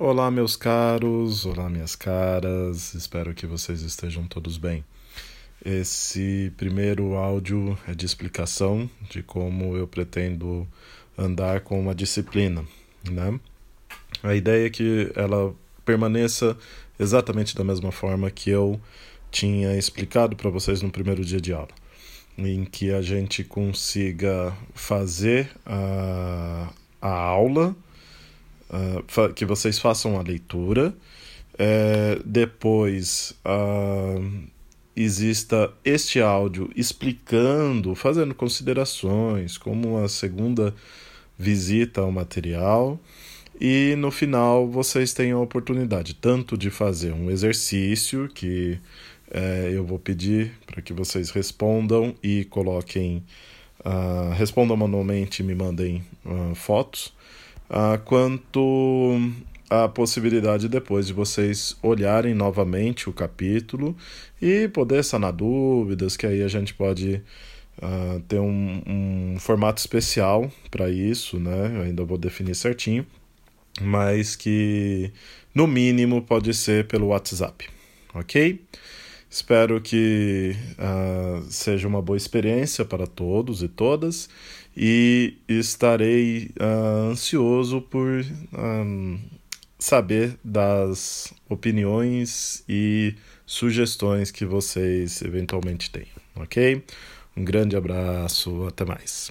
Olá, meus caros, olá, minhas caras, espero que vocês estejam todos bem. Esse primeiro áudio é de explicação de como eu pretendo andar com uma disciplina, né? A ideia é que ela permaneça exatamente da mesma forma que eu tinha explicado para vocês no primeiro dia de aula, em que a gente consiga fazer a, a aula uh, que vocês façam a leitura, é, depois uh, exista este áudio explicando, fazendo considerações, como uma segunda visita ao material. E no final vocês têm a oportunidade tanto de fazer um exercício que é, eu vou pedir para que vocês respondam e coloquem, uh, respondam manualmente e me mandem uh, fotos, uh, quanto a possibilidade depois de vocês olharem novamente o capítulo e poder sanar dúvidas, que aí a gente pode uh, ter um, um, formato especial para isso, né? Eu ainda vou definir certinho, mas que no mínimo pode ser pelo WhatsApp, ok? Espero que uh, seja uma boa experiência para todos e todas e estarei uh, ansioso por um, saber das opiniões e sugestões que vocês eventualmente têm, ok? Um grande abraço, até mais.